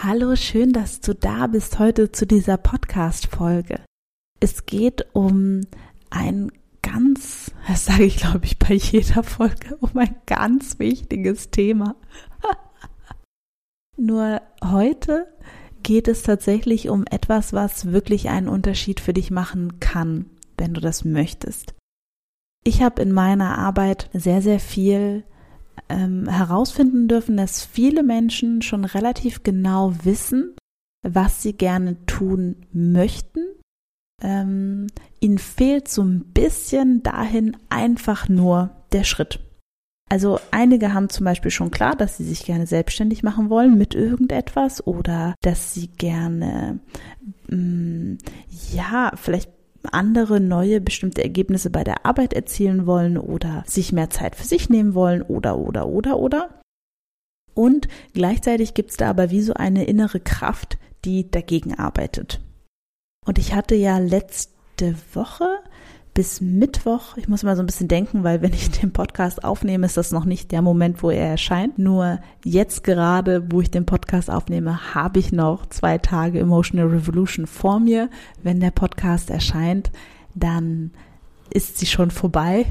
Hallo, schön, dass du da bist heute zu dieser Podcast-Folge. Es geht um ein ganz, das sage ich glaube ich bei jeder Folge, um ein ganz wichtiges Thema. Nur heute geht es tatsächlich um etwas, was wirklich einen Unterschied für dich machen kann, wenn du das möchtest. Ich habe in meiner Arbeit sehr, sehr viel ähm, herausfinden dürfen, dass viele Menschen schon relativ genau wissen, was sie gerne tun möchten. Ähm, ihnen fehlt so ein bisschen dahin einfach nur der Schritt. Also einige haben zum Beispiel schon klar, dass sie sich gerne selbstständig machen wollen mit irgendetwas oder dass sie gerne, mh, mm, ja, vielleicht andere neue bestimmte Ergebnisse bei der Arbeit erzielen wollen oder sich mehr Zeit für sich nehmen wollen oder oder oder oder. Und gleichzeitig gibt es da aber wie so eine innere Kraft, die dagegen arbeitet. Und ich hatte ja letzte Woche bis Mittwoch. Ich muss mal so ein bisschen denken, weil wenn ich den Podcast aufnehme, ist das noch nicht der Moment, wo er erscheint. Nur jetzt gerade, wo ich den Podcast aufnehme, habe ich noch zwei Tage Emotional Revolution vor mir. Wenn der Podcast erscheint, dann ist sie schon vorbei.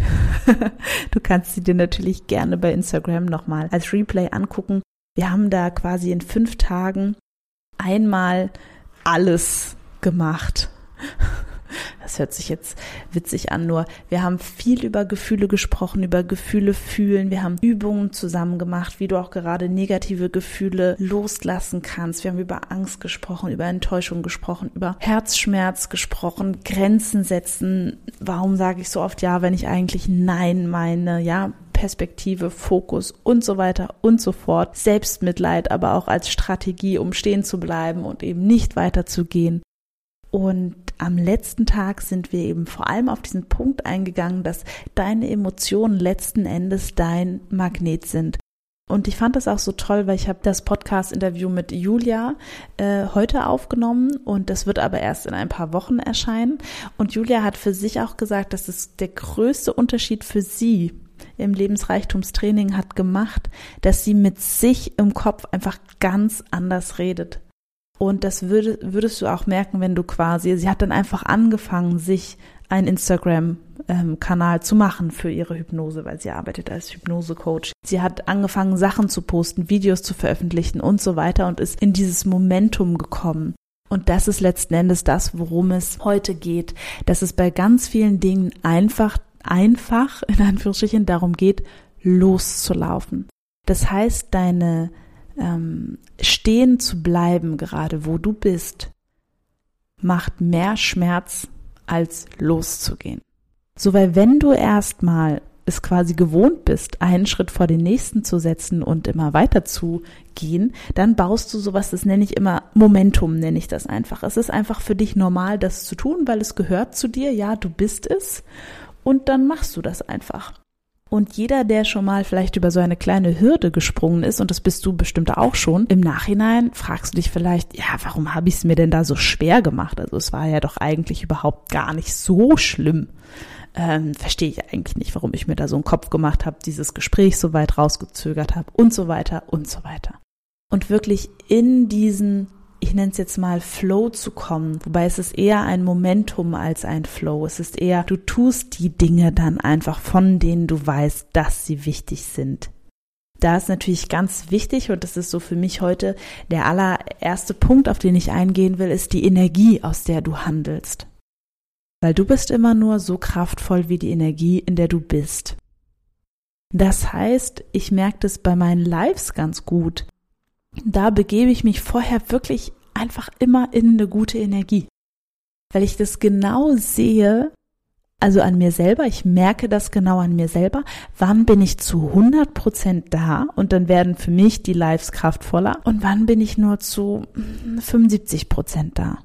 du kannst sie dir natürlich gerne bei Instagram nochmal als Replay angucken. Wir haben da quasi in fünf Tagen einmal alles gemacht. Das hört sich jetzt witzig an, nur wir haben viel über Gefühle gesprochen, über Gefühle fühlen. Wir haben Übungen zusammen gemacht, wie du auch gerade negative Gefühle loslassen kannst. Wir haben über Angst gesprochen, über Enttäuschung gesprochen, über Herzschmerz gesprochen, Grenzen setzen. Warum sage ich so oft ja, wenn ich eigentlich nein meine? Ja, Perspektive, Fokus und so weiter und so fort. Selbstmitleid, aber auch als Strategie, um stehen zu bleiben und eben nicht weiterzugehen. Und am letzten Tag sind wir eben vor allem auf diesen Punkt eingegangen, dass deine Emotionen letzten Endes dein Magnet sind. Und ich fand das auch so toll, weil ich habe das Podcast-Interview mit Julia äh, heute aufgenommen und das wird aber erst in ein paar Wochen erscheinen. Und Julia hat für sich auch gesagt, dass es der größte Unterschied für sie im Lebensreichtumstraining hat gemacht, dass sie mit sich im Kopf einfach ganz anders redet. Und das würde, würdest du auch merken, wenn du quasi, sie hat dann einfach angefangen, sich einen Instagram-Kanal zu machen für ihre Hypnose, weil sie arbeitet als Hypnose-Coach. Sie hat angefangen, Sachen zu posten, Videos zu veröffentlichen und so weiter und ist in dieses Momentum gekommen. Und das ist letzten Endes das, worum es heute geht, dass es bei ganz vielen Dingen einfach, einfach, in Anführungsstrichen, darum geht, loszulaufen. Das heißt, deine ähm, stehen zu bleiben, gerade wo du bist, macht mehr Schmerz, als loszugehen. So, weil wenn du erstmal es quasi gewohnt bist, einen Schritt vor den nächsten zu setzen und immer weiter zu gehen, dann baust du sowas, das nenne ich immer Momentum, nenne ich das einfach. Es ist einfach für dich normal, das zu tun, weil es gehört zu dir, ja, du bist es und dann machst du das einfach. Und jeder, der schon mal vielleicht über so eine kleine Hürde gesprungen ist, und das bist du bestimmt auch schon, im Nachhinein fragst du dich vielleicht, ja, warum habe ich es mir denn da so schwer gemacht? Also es war ja doch eigentlich überhaupt gar nicht so schlimm. Ähm, verstehe ich eigentlich nicht, warum ich mir da so einen Kopf gemacht habe, dieses Gespräch so weit rausgezögert habe und so weiter und so weiter. Und wirklich in diesen ich nenne es jetzt mal Flow zu kommen. Wobei es ist eher ein Momentum als ein Flow. Es ist eher, du tust die Dinge dann einfach, von denen du weißt, dass sie wichtig sind. Da ist natürlich ganz wichtig, und das ist so für mich heute der allererste Punkt, auf den ich eingehen will, ist die Energie, aus der du handelst. Weil du bist immer nur so kraftvoll wie die Energie, in der du bist. Das heißt, ich merke das bei meinen Lives ganz gut da begebe ich mich vorher wirklich einfach immer in eine gute Energie. Weil ich das genau sehe, Also an mir selber, ich merke das genau an mir selber. Wann bin ich zu 100 Prozent da und dann werden für mich die Lives kraftvoller und wann bin ich nur zu 75 Prozent da?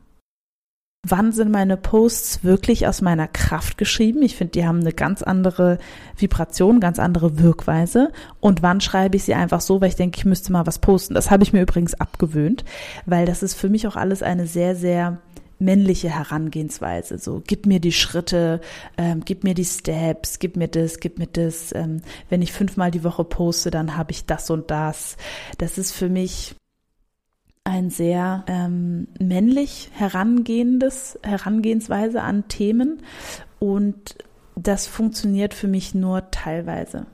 Wann sind meine Posts wirklich aus meiner Kraft geschrieben? Ich finde, die haben eine ganz andere Vibration, ganz andere Wirkweise. Und wann schreibe ich sie einfach so, weil ich denke, ich müsste mal was posten? Das habe ich mir übrigens abgewöhnt, weil das ist für mich auch alles eine sehr, sehr männliche Herangehensweise. So, gib mir die Schritte, ähm, gib mir die Steps, gib mir das, gib mir das. Ähm, wenn ich fünfmal die Woche poste, dann habe ich das und das. Das ist für mich ein sehr ähm, männlich herangehendes Herangehensweise an Themen und das funktioniert für mich nur teilweise.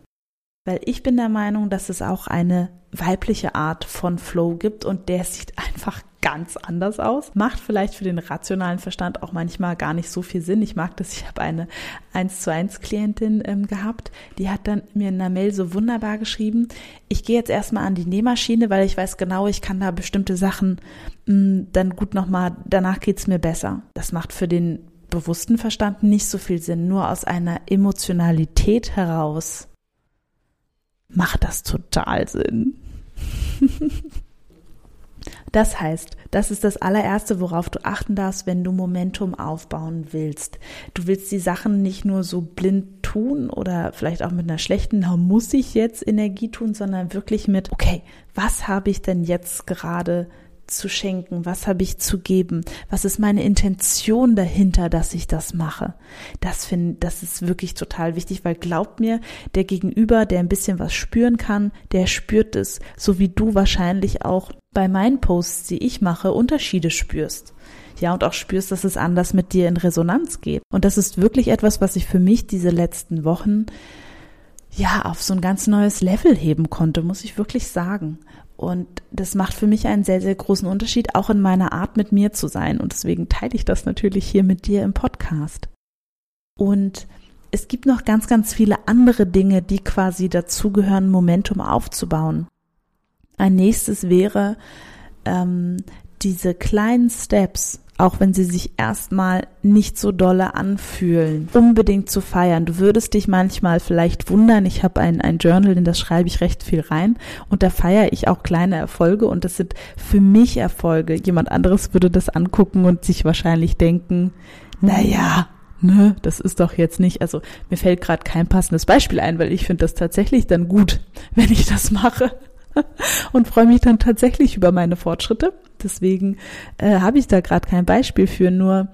Weil ich bin der Meinung, dass es auch eine weibliche Art von Flow gibt und der sieht einfach ganz anders aus. Macht vielleicht für den rationalen Verstand auch manchmal gar nicht so viel Sinn. Ich mag das. Ich habe eine 1 zu 1 Klientin ähm, gehabt, die hat dann mir in einer Mail so wunderbar geschrieben, ich gehe jetzt erstmal an die Nähmaschine, weil ich weiß genau, ich kann da bestimmte Sachen mh, mm, dann gut nochmal, danach geht's mir besser. Das macht für den bewussten Verstand nicht so viel Sinn. Nur aus einer Emotionalität heraus macht das total Sinn. Das heißt, das ist das allererste, worauf du achten darfst, wenn du Momentum aufbauen willst. Du willst die Sachen nicht nur so blind tun oder vielleicht auch mit einer schlechten, da muss ich jetzt Energie tun, sondern wirklich mit, okay, was habe ich denn jetzt gerade zu schenken? Was habe ich zu geben? Was ist meine Intention dahinter, dass ich das mache? Das finde, das ist wirklich total wichtig, weil glaubt mir, der Gegenüber, der ein bisschen was spüren kann, der spürt es, so wie du wahrscheinlich auch bei meinen Posts, die ich mache, Unterschiede spürst. Ja, und auch spürst, dass es anders mit dir in Resonanz geht. Und das ist wirklich etwas, was ich für mich diese letzten Wochen ja auf so ein ganz neues Level heben konnte, muss ich wirklich sagen. Und das macht für mich einen sehr, sehr großen Unterschied, auch in meiner Art mit mir zu sein. Und deswegen teile ich das natürlich hier mit dir im Podcast. Und es gibt noch ganz, ganz viele andere Dinge, die quasi dazugehören, Momentum aufzubauen. Ein nächstes wäre ähm, diese kleinen Steps, auch wenn sie sich erstmal nicht so dolle anfühlen, unbedingt zu feiern. Du würdest dich manchmal vielleicht wundern, ich habe ein, ein Journal, in das schreibe ich recht viel rein und da feiere ich auch kleine Erfolge und das sind für mich Erfolge. Jemand anderes würde das angucken und sich wahrscheinlich denken, naja, ne, das ist doch jetzt nicht, also mir fällt gerade kein passendes Beispiel ein, weil ich finde das tatsächlich dann gut, wenn ich das mache und freue mich dann tatsächlich über meine Fortschritte. Deswegen äh, habe ich da gerade kein Beispiel für, nur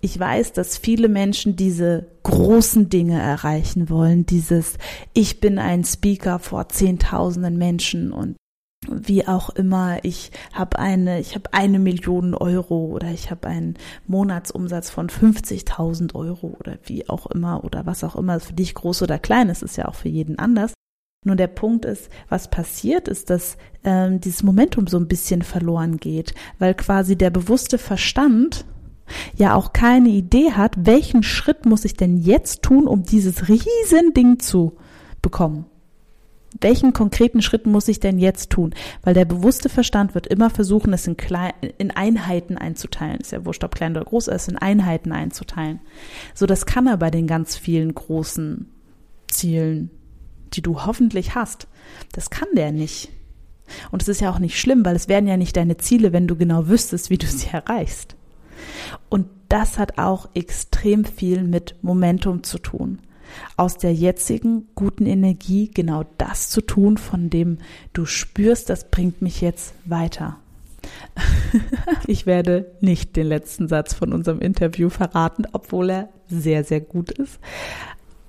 ich weiß, dass viele Menschen diese großen Dinge erreichen wollen, dieses ich bin ein Speaker vor zehntausenden Menschen und wie auch immer, ich habe eine, ich habe eine Million Euro oder ich habe einen Monatsumsatz von 50.000 Euro oder wie auch immer oder was auch immer für dich groß oder klein ist, ist ja auch für jeden anders. Nur der Punkt ist, was passiert ist, dass ähm, dieses Momentum so ein bisschen verloren geht, weil quasi der bewusste Verstand ja auch keine Idee hat, welchen Schritt muss ich denn jetzt tun, um dieses Riesending zu bekommen. Welchen konkreten Schritt muss ich denn jetzt tun? Weil der bewusste Verstand wird immer versuchen, es in, Klein, in Einheiten einzuteilen. Ist ja wurscht, ob klein oder groß, es in Einheiten einzuteilen. So, das kann er bei den ganz vielen großen Zielen die du hoffentlich hast. Das kann der nicht. Und es ist ja auch nicht schlimm, weil es wären ja nicht deine Ziele, wenn du genau wüsstest, wie du sie erreichst. Und das hat auch extrem viel mit Momentum zu tun. Aus der jetzigen guten Energie genau das zu tun, von dem du spürst, das bringt mich jetzt weiter. ich werde nicht den letzten Satz von unserem Interview verraten, obwohl er sehr, sehr gut ist.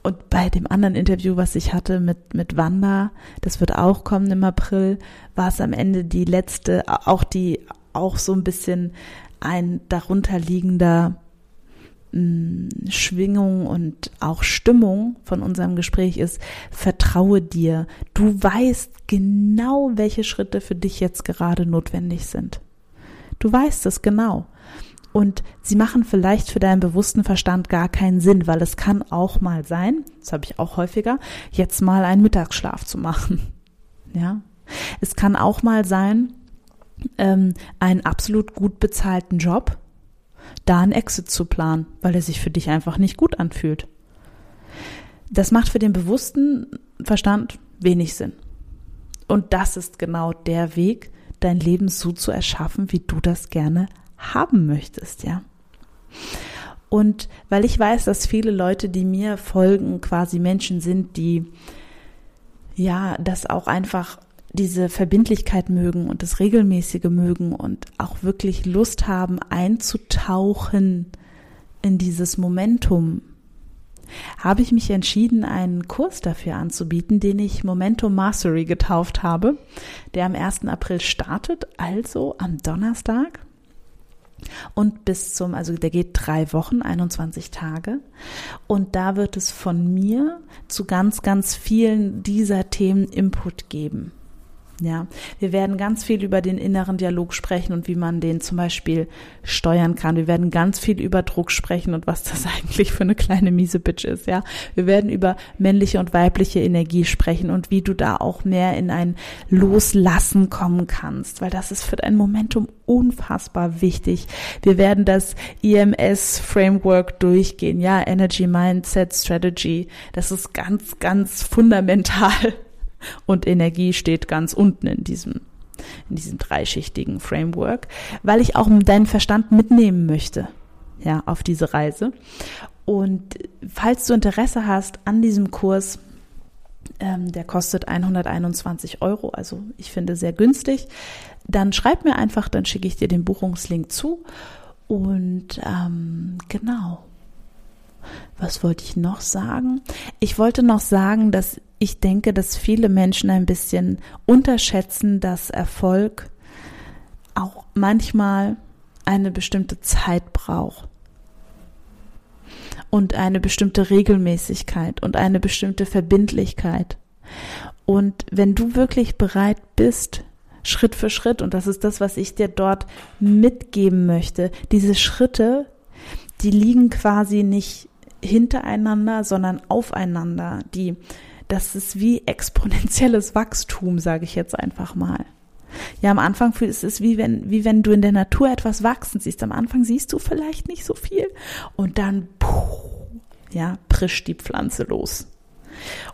Und bei dem anderen Interview, was ich hatte mit, mit Wanda, das wird auch kommen im April, war es am Ende die letzte, auch die, auch so ein bisschen ein darunterliegender mh, mm, Schwingung und auch Stimmung von unserem Gespräch ist, vertraue dir. Du weißt genau, welche Schritte für dich jetzt gerade notwendig sind. Du weißt es genau und sie machen vielleicht für deinen bewussten Verstand gar keinen Sinn, weil es kann auch mal sein, das habe ich auch häufiger, jetzt mal einen Mittagsschlaf zu machen. Ja, es kann auch mal sein, ähm, einen absolut gut bezahlten Job da einen Exit zu planen, weil er sich für dich einfach nicht gut anfühlt. Das macht für den bewussten Verstand wenig Sinn. Und das ist genau der Weg, dein Leben so zu erschaffen, wie du das gerne haben möchtest, ja. Und weil ich weiß, dass viele Leute, die mir folgen, quasi Menschen sind, die ja, das auch einfach diese Verbindlichkeit mögen und das Regelmäßige mögen und auch wirklich Lust haben, einzutauchen in dieses Momentum, habe ich mich entschieden, einen Kurs dafür anzubieten, den ich Momentum Mastery getauft habe, der am 1. April startet, also am Donnerstag. Und bis zum, also der geht drei Wochen, 21 Tage. Und da wird es von mir zu ganz, ganz vielen dieser Themen Input geben. Ja, wir werden ganz viel über den inneren Dialog sprechen und wie man den zum Beispiel steuern kann. Wir werden ganz viel über Druck sprechen und was das eigentlich für eine kleine miese Bitch ist. Ja, wir werden über männliche und weibliche Energie sprechen und wie du da auch mehr in ein Loslassen kommen kannst, weil das ist für dein Momentum unfassbar wichtig. Wir werden das EMS Framework durchgehen. Ja, Energy Mindset Strategy. Das ist ganz, ganz fundamental und Energie steht ganz unten in diesem in diesem dreischichtigen Framework, weil ich auch deinen Verstand mitnehmen möchte, ja, auf diese Reise. Und falls du Interesse hast an diesem Kurs, ähm, der kostet 121 Euro, also ich finde sehr günstig, dann schreib mir einfach, dann schicke ich dir den Buchungslink zu. Und ähm, genau. Was wollte ich noch sagen? Ich wollte noch sagen, dass ich denke, dass viele Menschen ein bisschen unterschätzen, dass Erfolg auch manchmal eine bestimmte Zeit braucht und eine bestimmte Regelmäßigkeit und eine bestimmte Verbindlichkeit. Und wenn du wirklich bereit bist, Schritt für Schritt, und das ist das, was ich dir dort mitgeben möchte, diese Schritte, die liegen quasi nicht hintereinander, sondern aufeinander. Die das ist wie exponentielles Wachstum, sage ich jetzt einfach mal. Ja, am Anfang ist es wie wenn, wie wenn du in der Natur etwas wachsen siehst. Am Anfang siehst du vielleicht nicht so viel und dann, puh, ja, prischt die Pflanze los.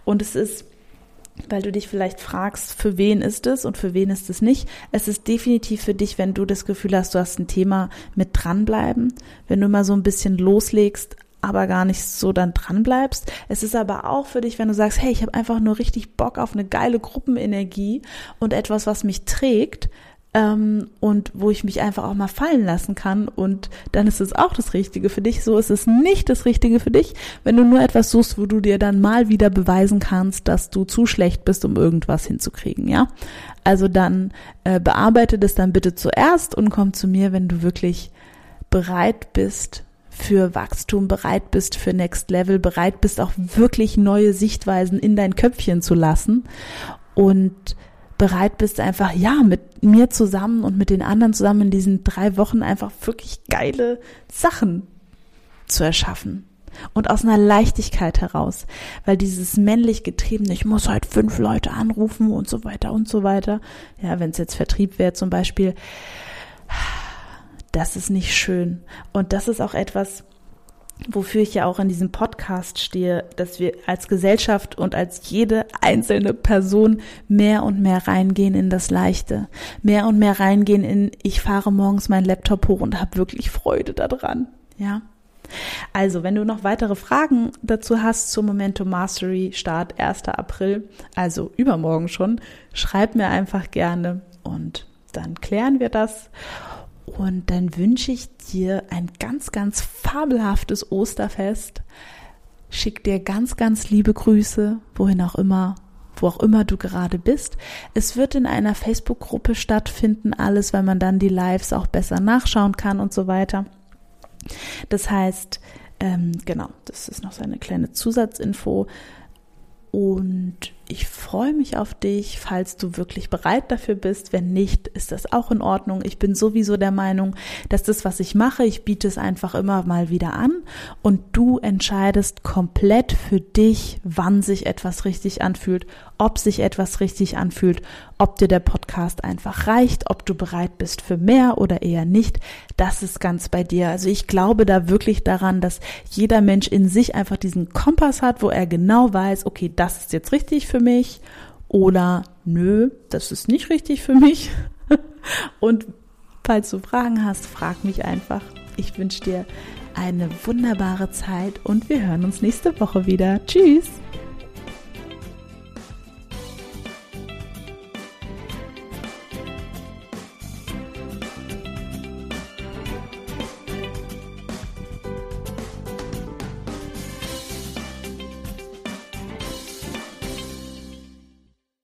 Und es ist, weil du dich vielleicht fragst, für wen ist es und für wen ist es nicht. Es ist definitiv für dich, wenn du das Gefühl hast, du hast ein Thema mit dranbleiben, wenn du mal so ein bisschen loslegst, aber gar nicht so dann dran bleibst. Es ist aber auch für dich, wenn du sagst, hey, ich habe einfach nur richtig Bock auf eine geile Gruppenenergie und etwas, was mich trägt ähm, und wo ich mich einfach auch mal fallen lassen kann und dann ist es auch das Richtige für dich. So ist es nicht das Richtige für dich, wenn du nur etwas suchst, wo du dir dann mal wieder beweisen kannst, dass du zu schlecht bist, um irgendwas hinzukriegen, ja. Also dann äh, bearbeite das dann bitte zuerst und komm zu mir, wenn du wirklich bereit bist, für Wachstum bereit bist, für Next Level bereit bist, auch wirklich neue Sichtweisen in dein Köpfchen zu lassen und bereit bist, einfach, ja, mit mir zusammen und mit den anderen zusammen in diesen drei Wochen einfach wirklich geile Sachen zu erschaffen. Und aus einer Leichtigkeit heraus, weil dieses männlich getriebene, ich muss heute fünf Leute anrufen und so weiter und so weiter. Ja, wenn es jetzt Vertrieb wäre zum Beispiel, das ist nicht schön. Und das ist auch etwas, wofür ich ja auch in diesem Podcast stehe, dass wir als Gesellschaft und als jede einzelne Person mehr und mehr reingehen in das Leichte, mehr und mehr reingehen in, ich fahre morgens meinen Laptop hoch und habe wirklich Freude daran, ja. Also, wenn du noch weitere Fragen dazu hast zum Momentum Mastery Start 1. April, also übermorgen schon, schreib mir einfach gerne und dann klären wir das. Und dann wünsche ich dir ein ganz, ganz fabelhaftes Osterfest. Schick dir ganz, ganz liebe Grüße, wohin auch immer, wo auch immer du gerade bist. Es wird in einer Facebook-Gruppe stattfinden, alles, weil man dann die Lives auch besser nachschauen kann und so weiter. Das heißt, ähm, genau, das ist noch so eine kleine Zusatzinfo. Und Ich freue mich auf dich, falls du wirklich bereit dafür bist. Wenn nicht, ist das auch in Ordnung. Ich bin sowieso der Meinung, dass das, was ich mache, ich biete es einfach immer mal wieder an und du entscheidest komplett für dich, wann sich etwas richtig anfühlt, ob sich etwas richtig anfühlt, ob dir der Podcast einfach reicht, ob du bereit bist für mehr oder eher nicht. Das ist ganz bei dir. Also ich glaube da wirklich daran, dass jeder Mensch in sich einfach diesen Kompass hat, wo er genau weiß, okay, das ist jetzt richtig für mich oder nö, das ist nicht richtig für mich. Und falls du Fragen hast, frag mich einfach. Ich wünsche dir eine wunderbare Zeit und wir hören uns nächste Woche wieder. Tschüss!